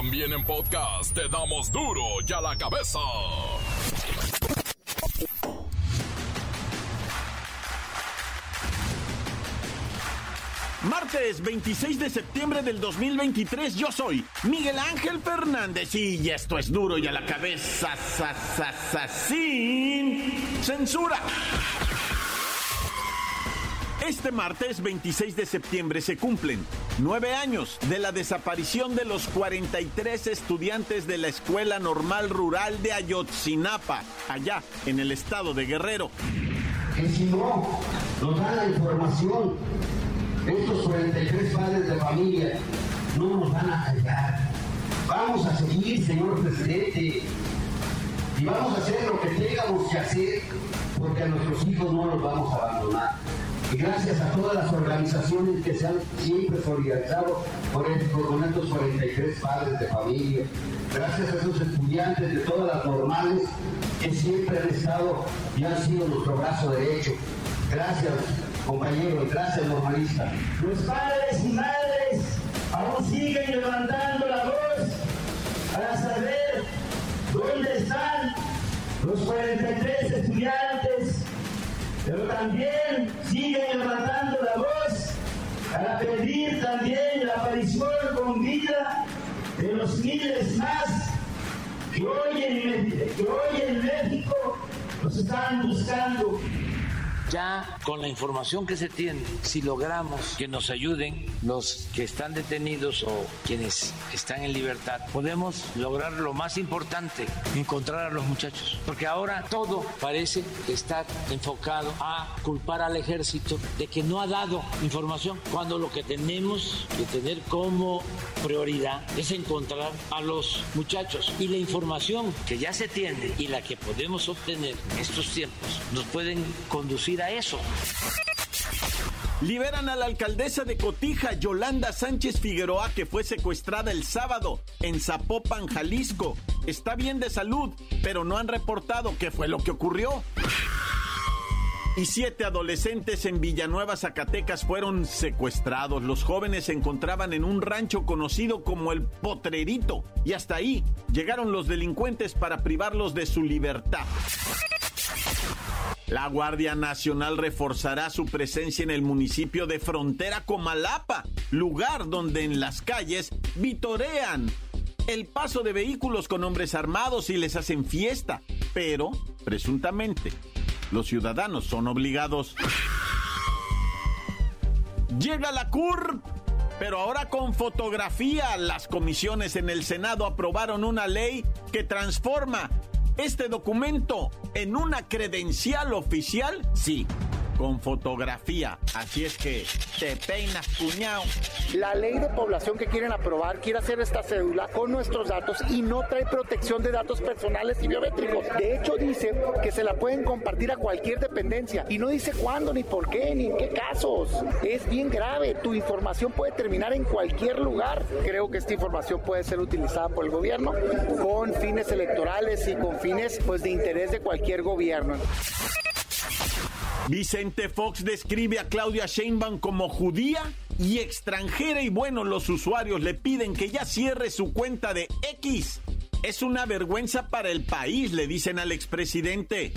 También en podcast te damos duro y a la cabeza. Martes 26 de septiembre del 2023, yo soy Miguel Ángel Fernández y esto es duro y a la cabeza, sin censura. Este martes 26 de septiembre se cumplen nueve años de la desaparición de los 43 estudiantes de la Escuela Normal Rural de Ayotzinapa, allá en el estado de Guerrero. Que si no nos dan la información estos 43 padres de familia no nos van a callar. Vamos a seguir, señor presidente, y vamos a hacer lo que tengamos que hacer, porque a nuestros hijos no los vamos a abandonar. Gracias a todas las organizaciones que se han siempre solidarizado con estos 43 padres de familia, gracias a esos estudiantes de todas las normales que siempre han estado y han sido nuestro brazo derecho. Gracias compañeros, gracias normalista. Los padres y madres aún siguen levantando la voz para saber dónde están los 43 estudiantes, pero también siguen levantando la voz para pedir también la aparición con vida de los miles más que hoy en, México nos están buscando. Ya con la información que se tiene, si logramos que nos ayuden los que están detenidos o quienes están en libertad, podemos lograr lo más importante, encontrar a los muchachos. Porque ahora todo parece estar enfocado a culpar al ejército de que no ha dado información, cuando lo que tenemos que tener como prioridad es encontrar a los muchachos. Y la información que ya se tiene y la que podemos obtener en estos tiempos nos pueden conducir a eso. Liberan a la alcaldesa de Cotija, Yolanda Sánchez Figueroa, que fue secuestrada el sábado en Zapopan, Jalisco. Está bien de salud, pero no han reportado qué fue lo que ocurrió. Y siete adolescentes en Villanueva, Zacatecas, fueron secuestrados. Los jóvenes se encontraban en un rancho conocido como el Potrerito. Y hasta ahí llegaron los delincuentes para privarlos de su libertad. La Guardia Nacional reforzará su presencia en el municipio de Frontera Comalapa, lugar donde en las calles vitorean el paso de vehículos con hombres armados y les hacen fiesta, pero presuntamente los ciudadanos son obligados. Llega la CUR, pero ahora con fotografía. Las comisiones en el Senado aprobaron una ley que transforma este documento en una credencial oficial? Sí, con fotografía. Así es que te peinas, cuñado. La ley de población que quieren aprobar quiere hacer esta cédula con nuestros datos y no trae protección de datos personales y biométricos. De hecho, dice que se la pueden compartir a cualquier dependencia y no dice cuándo, ni por qué, ni en qué casos. Es bien grave. Tu información puede terminar en cualquier lugar. Creo que esta información puede ser utilizada por el gobierno con fines electorales y con fines pues, de interés de cualquier gobierno. Vicente Fox describe a Claudia Sheinbaum como judía y extranjera y bueno, los usuarios le piden que ya cierre su cuenta de X. Es una vergüenza para el país, le dicen al expresidente.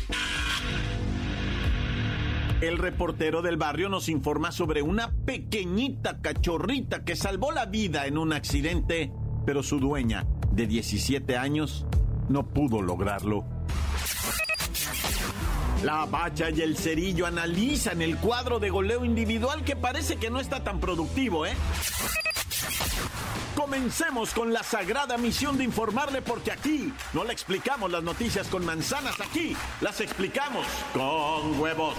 El reportero del barrio nos informa sobre una pequeñita cachorrita que salvó la vida en un accidente, pero su dueña, de 17 años, no pudo lograrlo. La Bacha y el Cerillo analizan el cuadro de goleo individual que parece que no está tan productivo, ¿eh? Comencemos con la sagrada misión de informarle porque aquí no le explicamos las noticias con manzanas, aquí las explicamos con huevos.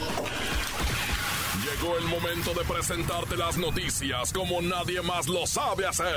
Llegó el momento de presentarte las noticias como nadie más lo sabe hacer.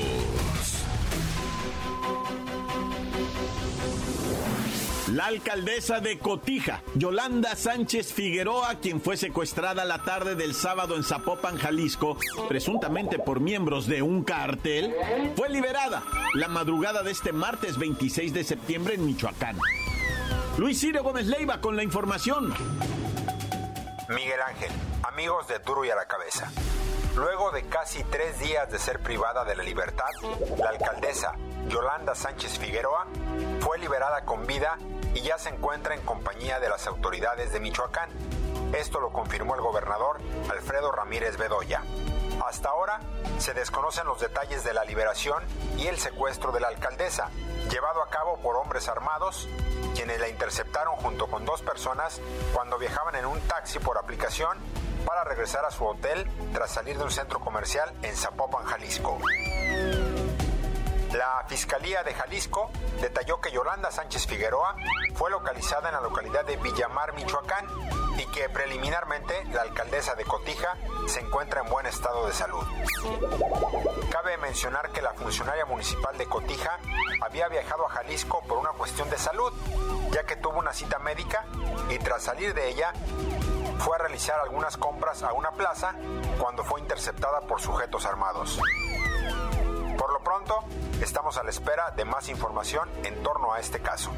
La alcaldesa de Cotija, Yolanda Sánchez Figueroa, quien fue secuestrada la tarde del sábado en Zapopan, Jalisco, presuntamente por miembros de un cartel, fue liberada la madrugada de este martes 26 de septiembre en Michoacán. Luis Ciro Gómez Leiva con la información. Miguel Ángel, amigos de Duro y a la Cabeza. Luego de casi tres días de ser privada de la libertad, la alcaldesa Yolanda Sánchez Figueroa fue liberada con vida y ya se encuentra en compañía de las autoridades de Michoacán. Esto lo confirmó el gobernador Alfredo Ramírez Bedoya. Hasta ahora se desconocen los detalles de la liberación y el secuestro de la alcaldesa, llevado a cabo por hombres armados, quienes la interceptaron junto con dos personas cuando viajaban en un taxi por aplicación para regresar a su hotel tras salir de un centro comercial en Zapopan, Jalisco. La Fiscalía de Jalisco detalló que Yolanda Sánchez Figueroa fue localizada en la localidad de Villamar, Michoacán, y que preliminarmente la alcaldesa de Cotija se encuentra en buen estado de salud. Cabe mencionar que la funcionaria municipal de Cotija había viajado a Jalisco por una cuestión de salud, ya que tuvo una cita médica y tras salir de ella fue a realizar algunas compras a una plaza cuando fue interceptada por sujetos armados. Pronto, estamos a la espera de más información en torno a este caso.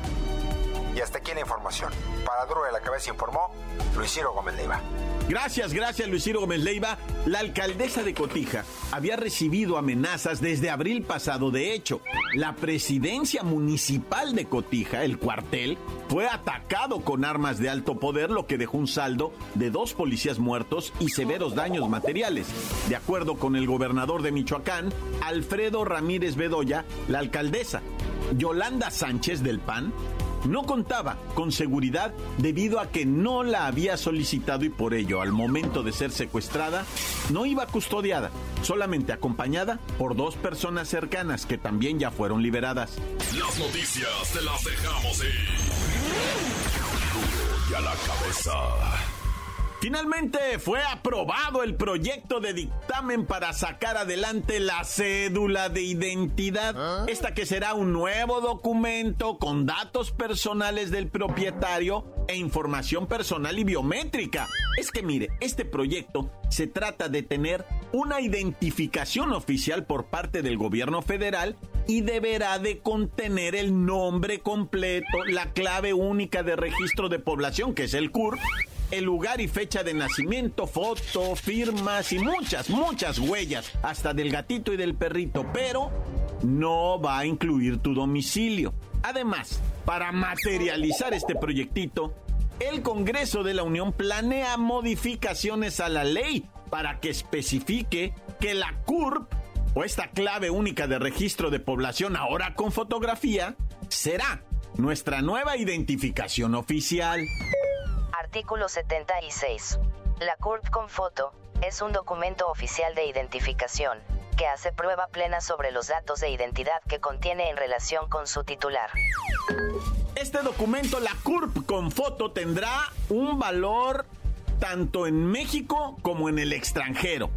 Y hasta aquí la información. Para Duro de la Cabeza informó Luis Ciro Gómez Leiva. Gracias, gracias Luis Ciro Gómez Leiva. La alcaldesa de Cotija había recibido amenazas desde abril pasado. De hecho, la presidencia municipal de Cotija, el cuartel, fue atacado con armas de alto poder, lo que dejó un saldo de dos policías muertos y severos daños materiales. De acuerdo con el gobernador de Michoacán, Alfredo Ramírez Bedoya, la alcaldesa Yolanda Sánchez del PAN no contaba con seguridad debido a que no la había solicitado y por ello al momento de ser secuestrada no iba custodiada, solamente acompañada por dos personas cercanas que también ya fueron liberadas. Las noticias te las dejamos y a la cabeza. Finalmente fue aprobado el proyecto de dictamen para sacar adelante la cédula de identidad. Esta que será un nuevo documento con datos personales del propietario e información personal y biométrica. Es que mire, este proyecto se trata de tener una identificación oficial por parte del gobierno federal y deberá de contener el nombre completo, la clave única de registro de población, que es el CURP, el lugar y fecha de nacimiento, foto, firmas y muchas, muchas huellas, hasta del gatito y del perrito, pero no va a incluir tu domicilio. Además, para materializar este proyectito, el Congreso de la Unión planea modificaciones a la ley para que especifique que la CURP o esta clave única de registro de población ahora con fotografía será nuestra nueva identificación oficial. Artículo 76. La CURP con foto es un documento oficial de identificación que hace prueba plena sobre los datos de identidad que contiene en relación con su titular. Este documento, la CURP con foto, tendrá un valor tanto en México como en el extranjero.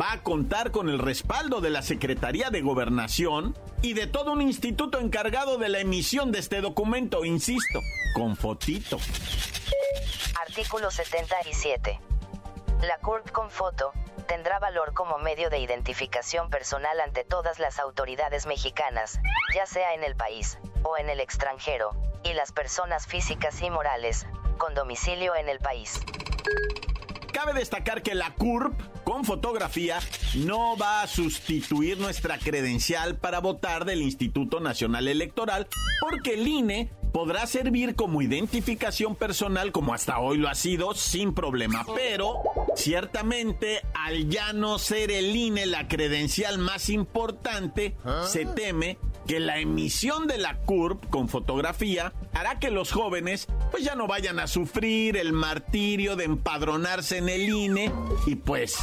Va a contar con el respaldo de la Secretaría de Gobernación y de todo un instituto encargado de la emisión de este documento, insisto, con fotito. Artículo 77. La CURP con foto tendrá valor como medio de identificación personal ante todas las autoridades mexicanas, ya sea en el país o en el extranjero, y las personas físicas y morales, con domicilio en el país. Cabe destacar que la CURP con fotografía no va a sustituir nuestra credencial para votar del Instituto Nacional Electoral porque el INE podrá servir como identificación personal como hasta hoy lo ha sido sin problema, pero ciertamente al ya no ser el INE la credencial más importante, se teme que la emisión de la CURP con fotografía hará que los jóvenes pues ya no vayan a sufrir el martirio de empadronarse en el INE y pues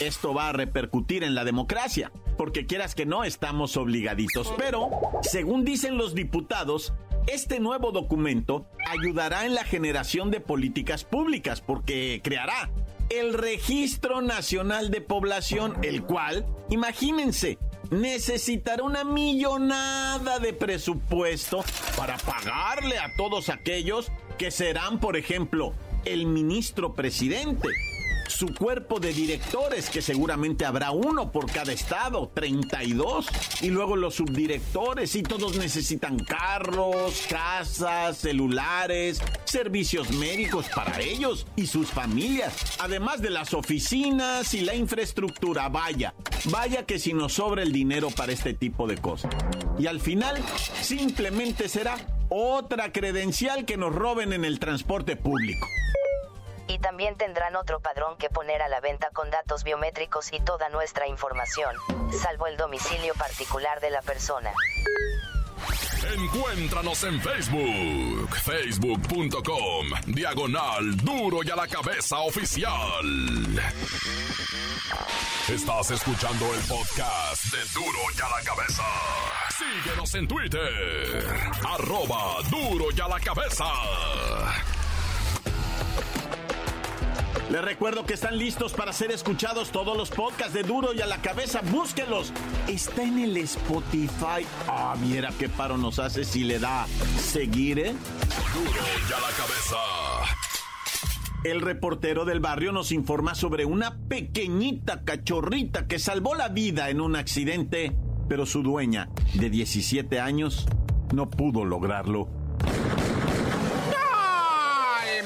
esto va a repercutir en la democracia, porque quieras que no estamos obligaditos, pero según dicen los diputados, este nuevo documento ayudará en la generación de políticas públicas porque creará el Registro Nacional de Población, el cual, imagínense, necesitará una millonada de presupuesto para pagarle a todos aquellos que serán, por ejemplo, el ministro presidente su cuerpo de directores, que seguramente habrá uno por cada estado, 32, y luego los subdirectores, y todos necesitan carros, casas, celulares, servicios médicos para ellos y sus familias, además de las oficinas y la infraestructura. Vaya, vaya que si nos sobra el dinero para este tipo de cosas. Y al final, simplemente será otra credencial que nos roben en el transporte público y también tendrán otro padrón que poner a la venta con datos biométricos y toda nuestra información, salvo el domicilio particular de la persona. Encuéntranos en Facebook, facebook.com, diagonal duro y a la cabeza oficial. Estás escuchando el podcast de duro y a la cabeza. Síguenos en Twitter, arroba duro y a la cabeza. Les recuerdo que están listos para ser escuchados todos los podcasts de Duro y a la cabeza. Búsquenlos. Está en el Spotify. Ah, mira qué paro nos hace si le da seguir, ¿eh? Duro y a la cabeza. El reportero del barrio nos informa sobre una pequeñita cachorrita que salvó la vida en un accidente, pero su dueña, de 17 años, no pudo lograrlo.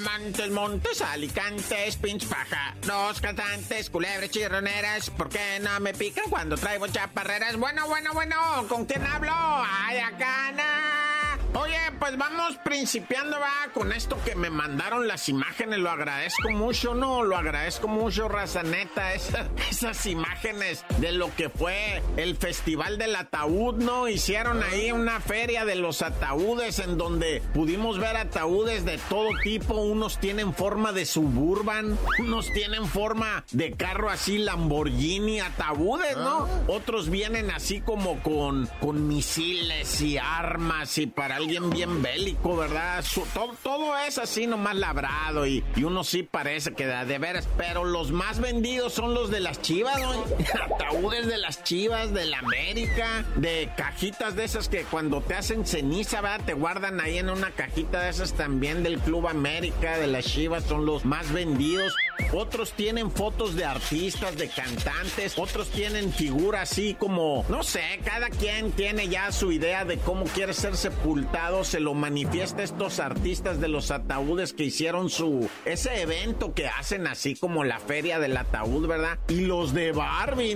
Montes, Montes, Alicantes, pinch paja. Los cantantes, culebres, chirroneras. ¿Por qué no me pican cuando traigo chaparreras? Bueno, bueno, bueno, ¿con quién hablo? Ay, acá, Oye, pues vamos principiando, va, con esto que me mandaron las imágenes. Lo agradezco mucho, ¿no? Lo agradezco mucho, raza neta. Esas imágenes de lo que fue el Festival del Ataúd, ¿no? Hicieron ahí una feria de los ataúdes en donde pudimos ver ataúdes de todo tipo. Unos tienen forma de suburban, unos tienen forma de carro así Lamborghini, ataúdes, ¿no? Ah. Otros vienen así como con, con misiles y armas y para alguien bien bélico, ¿verdad? todo, es así nomás labrado y, uno sí parece que de, de, veras, pero los más vendidos son los de las chivas, ¿no? Ataúdes de las chivas, de la América, de cajitas de esas que cuando te hacen ceniza, ¿verdad? Te guardan ahí en una cajita de esas también del Club América, de las chivas, son los más vendidos. Otros tienen fotos de artistas, de cantantes, otros tienen figuras así como, no sé, cada quien tiene ya su idea de cómo quiere ser sepultado. Se lo manifiesta estos artistas de los ataúdes que hicieron su ese evento que hacen así como la feria del ataúd, ¿verdad? Y los de Barbie,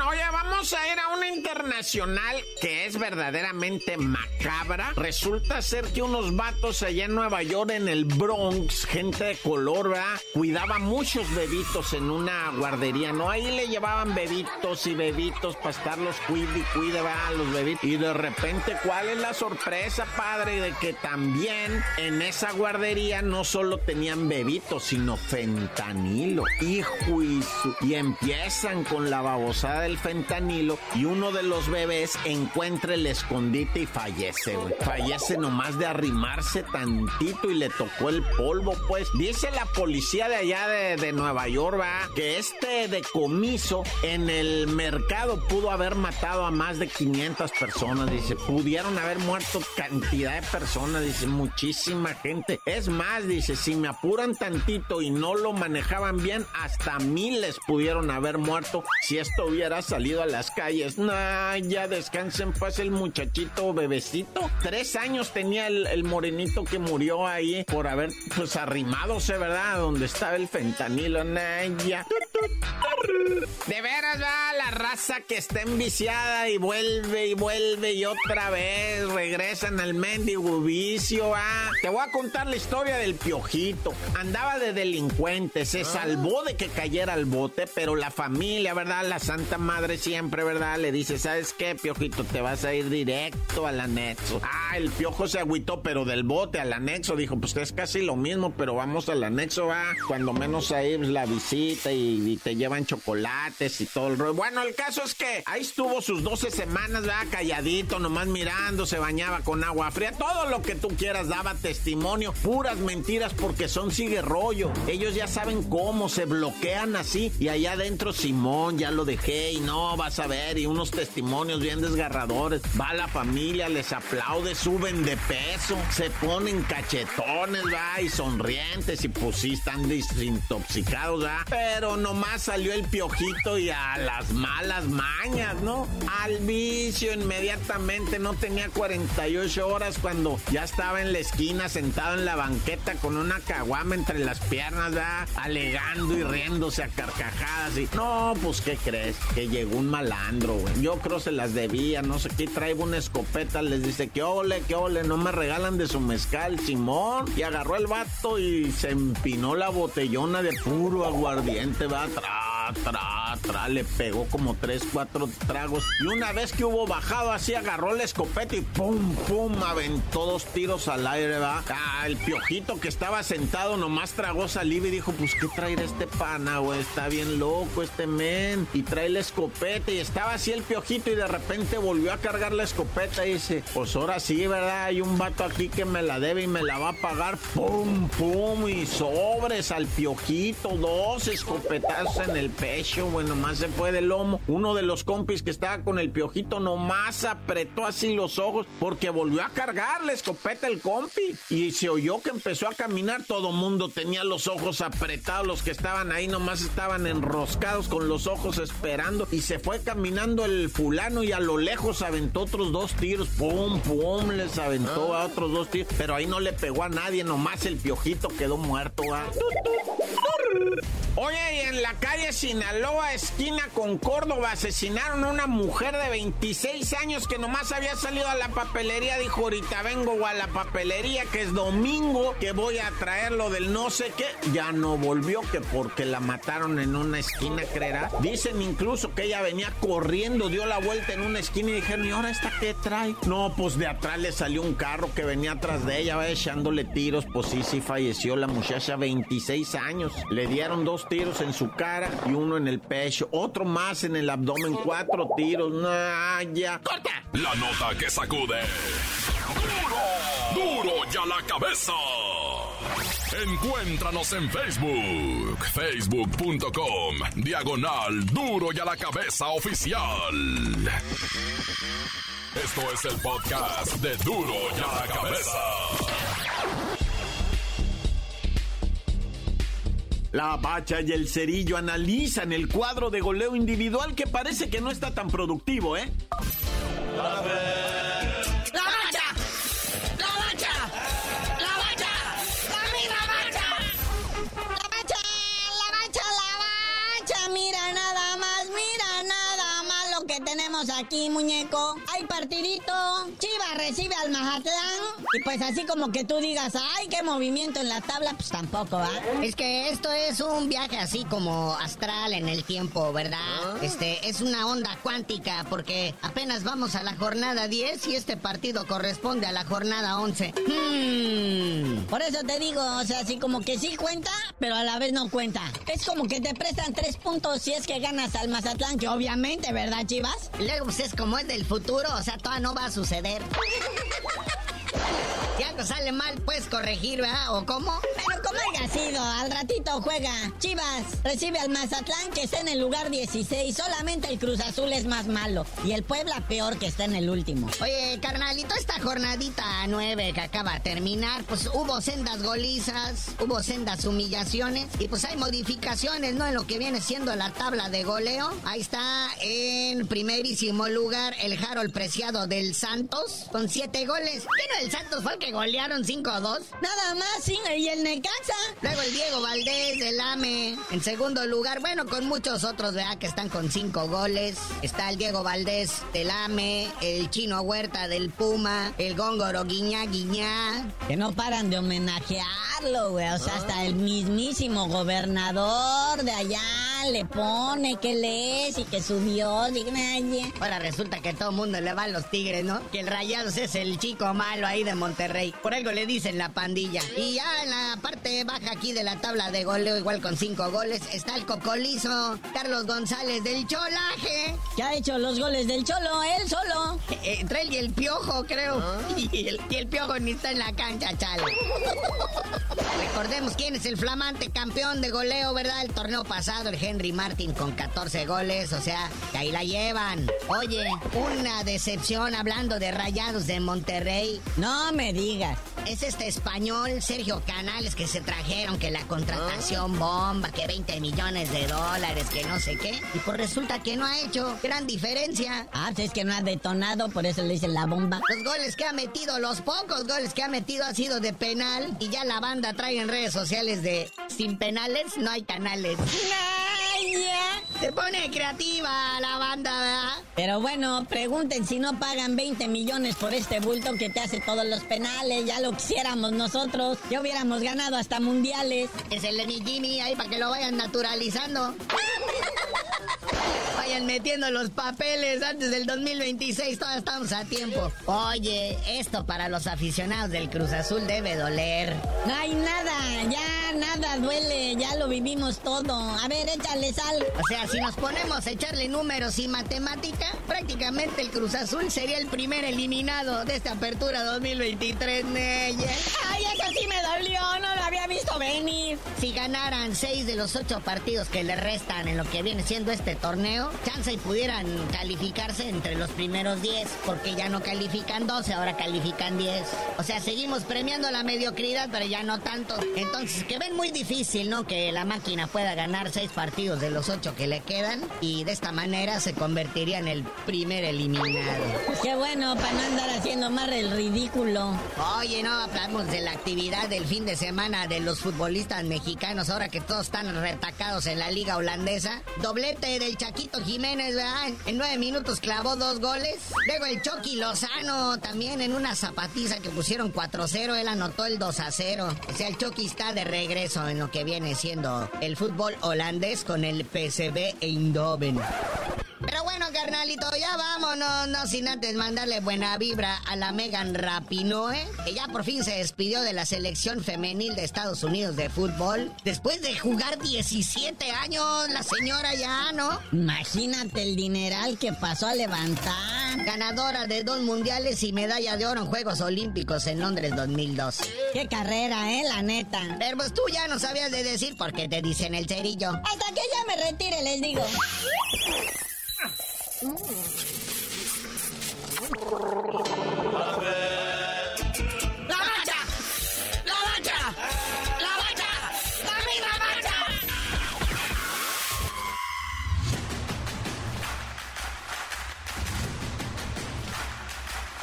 Oye, vamos a ir a una internacional que es verdaderamente macabra. Resulta ser que unos vatos allá en Nueva York, en el Bronx, gente de color, ¿verdad? Cuidaba muchos bebitos en una guardería, ¿no? Ahí le llevaban bebitos y bebitos para estarlos cuide y ¿verdad? Los bebitos. Y de repente, ¿cuál es la sorpresa, padre? De que también en esa guardería no solo tenían bebitos, sino fentanilo. Hijo y, y empiezan con la babosada del fentanilo y uno de los bebés encuentra el escondite y fallece, Fallece nomás de arrimarse tantito y le tocó el polvo, pues. Dice la policía de allá de, Nueva York, va, que este decomiso en el mercado pudo haber matado a más de 500 personas, dice. Pudieron haber muerto cantidad de personas, dice, muchísima gente. Es más, dice, si me apuran tantito y no lo manejaban bien, hasta miles pudieron haber muerto si esto hubiera salido a las calles. Nah, ya descansen pues el muchachito bebecito. Tres años tenía el, morenito que murió ahí por haber pues arrimadose, ¿verdad? Donde estaba el fentanilo. Nah, ya. De veras va la raza que está enviciada y vuelve y vuelve y otra vez regresan al mendigo vicio. Ah, te voy a contar la historia del piojito. Andaba de delincuente, se salvó de que cayera al bote, pero la familia, ¿verdad? La Santa Madre siempre, ¿verdad? Le dice, ¿sabes qué, piojito? Te vas a ir directo al anexo. Ah, el piojo se agüitó, pero del bote al anexo. Dijo, pues es casi lo mismo, pero vamos al anexo, va. Cuando menos ahí pues, la visita y y, te llevan chocolates y todo el rollo. Bueno, el caso es que ahí estuvo sus 12 semanas, ¿verdad? Calladito, nomás mirando, se bañaba con agua fría, todo lo que tú quieras, daba testimonio, puras mentiras porque son sigue rollo. Ellos ya saben cómo, se bloquean así y allá adentro Simón, ya lo dejé y no, vas a ver, y unos testimonios bien desgarradores. Va la familia, les aplaude, suben de peso, se ponen cachetones, va, y sonrientes y pues sí están desintoxicados, va. Pero nomás salió el piojito y a las malas mañas, ¿no? Al vicio inmediatamente, no tenía 48 horas cuando ya estaba en la esquina sentado en la banqueta con una caguama entre las piernas, va, alegando y riéndose a carcajadas y no, pues ¿qué crees? Que llegó un malandro, güey. Yo creo se las debía, no sé qué, traigo una escopeta, les dice que ole, que ole, no me regalan de su mezcal, Simón. Y agarró el vato y se empinó la botellona de puro aguardiente, va atrás tra, le pegó como tres, cuatro tragos. Y una vez que hubo bajado así, agarró la escopeta y pum, pum, aventó dos tiros al aire, va. Ah, el piojito que estaba sentado nomás tragó saliva y dijo, pues, ¿qué traer este pana, güey? Está bien loco este men. Y trae la escopeta y estaba así el piojito y de repente volvió a cargar la escopeta y dice, pues ahora sí, ¿verdad? Hay un vato aquí que me la debe y me la va a pagar. Pum, pum, y sobres al piojito, dos escopetazos en el pecho, bueno, más se fue del lomo. Uno de los compis que estaba con el piojito nomás apretó así los ojos porque volvió a cargar la escopeta el compi. Y se oyó que empezó a caminar, todo mundo tenía los ojos apretados, los que estaban ahí nomás estaban enroscados con los ojos esperando. Y se fue caminando el fulano y a lo lejos aventó otros dos tiros. Pum, pum, les aventó a otros dos tiros. Pero ahí no le pegó a nadie, nomás el piojito quedó muerto. Oye, y en la calle Sinaloa, esquina con Córdoba, asesinaron a una mujer de 26 años que nomás había salido a la papelería. Dijo, ahorita vengo a la papelería, que es domingo, que voy a traer lo del no sé qué. Ya no volvió, que porque la mataron en una esquina, creerá. Dicen incluso que ella venía corriendo, dio la vuelta en una esquina y dijeron, ¿y ahora esta qué trae? No, pues de atrás le salió un carro que venía atrás de ella, va echándole tiros. Pues sí, sí falleció la muchacha, 26 años. Le dieron dos tiros en su cara y uno en el pecho, otro más en el abdomen, cuatro tiros. Nah, ya. ¡Corta! La nota que sacude. ¡Duro! ¡Duro ya la cabeza! Encuéntranos en Facebook, facebook.com, diagonal Duro y a la cabeza oficial. Esto es el podcast de Duro y a la cabeza. La Bacha y el Cerillo analizan el cuadro de goleo individual que parece que no está tan productivo, ¿eh? ¡La Bacha! ¡La Bacha! ¡La Bacha! ¡La misma Bacha! ¡La Bacha! ¡La Bacha! ¡La Bacha! Mira nada más, mira nada más lo que tenemos aquí, muñeco. Hay partidito. Chivas recibe al Mazatlán. Y pues así como que tú digas, ay, qué movimiento en la tabla, pues tampoco, ¿va? Es que esto es un viaje así como astral en el tiempo, ¿verdad? Este, es una onda cuántica porque apenas vamos a la jornada 10 y este partido corresponde a la jornada 11. Hmm. Por eso te digo, o sea, así como que sí cuenta, pero a la vez no cuenta. Es como que te prestan tres puntos si es que ganas al Mazatlán, que obviamente, ¿verdad, Chivas? Luego, pues es como es del futuro, o sea, todavía no va a suceder. Yeah. Si algo sale mal, puedes corregir, ¿verdad? ¿O cómo? Pero como haya sido, al ratito juega. Chivas recibe al Mazatlán que está en el lugar 16. Solamente el Cruz Azul es más malo. Y el Puebla peor que está en el último. Oye, carnalito, esta jornadita 9 que acaba de terminar, pues hubo sendas golizas, hubo sendas humillaciones y pues hay modificaciones, ¿no? En lo que viene siendo la tabla de goleo. Ahí está en primerísimo lugar el Harold Preciado del Santos con 7 goles. ¿Qué no el Santos fue el que golearon 5-2? Nada más, sí, y el Necaxa. Luego el Diego Valdés del AME en segundo lugar. Bueno, con muchos otros, ¿verdad? Que están con 5 goles. Está el Diego Valdés del AME, el Chino Huerta del Puma, el Góngoro Guiñá Guiñá. Que no paran de homenajearlo, güey. O sea, hasta el mismísimo gobernador de allá le pone que lees y que subió. Y... Ahora resulta que todo el mundo le va a los tigres, ¿no? Que el Rayados es el chico malo ahí de Monterrey. Por algo le dicen la pandilla. Y ya en la parte baja aquí de la tabla de goleo, igual con cinco goles, está el cocolizo Carlos González del Cholaje. ¿Qué ha hecho los goles del Cholo? Él solo. Eh, entre él y el piojo, creo. Ah. Y, el, y el piojo ni está en la cancha, chale. Recordemos quién es el flamante campeón de goleo, ¿verdad? El torneo pasado, el Henry Martin con 14 goles, o sea, que ahí la llevan. Oye, una decepción hablando de rayados de Monterrey. No me digas. Es este español, Sergio Canales, que se trajeron que la contratación ah. bomba, que 20 millones de dólares, que no sé qué. Y pues resulta que no ha hecho gran diferencia. Ah, pues es que no ha detonado, por eso le dicen la bomba. Los goles que ha metido, los pocos goles que ha metido ha sido de penal. Y ya la banda trae en redes sociales de sin penales no hay canales. Se pone creativa la banda, ¿verdad? Pero bueno, pregunten si no pagan 20 millones por este bulto que te hace todos los penales. Ya lo quisiéramos nosotros. Ya hubiéramos ganado hasta mundiales. Es el de mi Jimmy ahí para que lo vayan naturalizando. Vayan metiendo los papeles antes del 2026, todavía estamos a tiempo. Oye, esto para los aficionados del Cruz Azul debe doler. No hay nada, ya nada duele, ya lo vivimos todo. A ver, échale sal. O sea, si nos ponemos a echarle números y matemática, prácticamente el Cruz Azul sería el primer eliminado de esta apertura 2023, Neye. Ay, eso sí me dolió, no lo había visto venir. Si ganaran seis de los ocho partidos que le restan en lo que viene siendo este torneo, chance y pudieran calificarse entre los primeros 10, porque ya no califican 12, ahora califican 10. O sea, seguimos premiando la mediocridad, pero ya no tanto. Entonces, que ven muy difícil, ¿no? Que la máquina pueda ganar seis partidos de los ocho que le quedan y de esta manera se convertiría en el primer eliminado. Qué bueno, para no andar haciendo más el ridículo. Oye, no hablamos de la actividad del fin de semana de los futbolistas mexicanos, ahora que todos están retacados en la liga holandesa. Doblete del Chaquito Jiménez, ¿verdad? En nueve minutos clavó dos goles. Luego el Chucky Lozano también en una zapatiza que pusieron 4-0, él anotó el 2-0. O sea, el Chucky está de regreso en lo que viene siendo el fútbol holandés con el PSV Eindhoven. Pero bueno, carnalito, ya vámonos, no sin antes mandarle buena vibra a la Megan Rapinoe, que ya por fin se despidió de la selección femenil de Estados Unidos de fútbol. Después de jugar 17 años, la señora ya, ¿no? Imagínate el dineral que pasó a levantar. Ganadora de dos mundiales y medalla de oro en Juegos Olímpicos en Londres 2002. Qué carrera, ¿eh? La neta. Pero pues tú ya no sabías de decir por qué te dicen el cerillo. Hasta que ya me retire, les digo.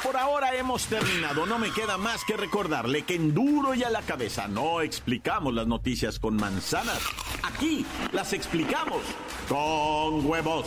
Por ahora hemos terminado. No me queda más que recordarle que en duro y a la cabeza no explicamos las noticias con manzanas. Aquí las explicamos con huevos.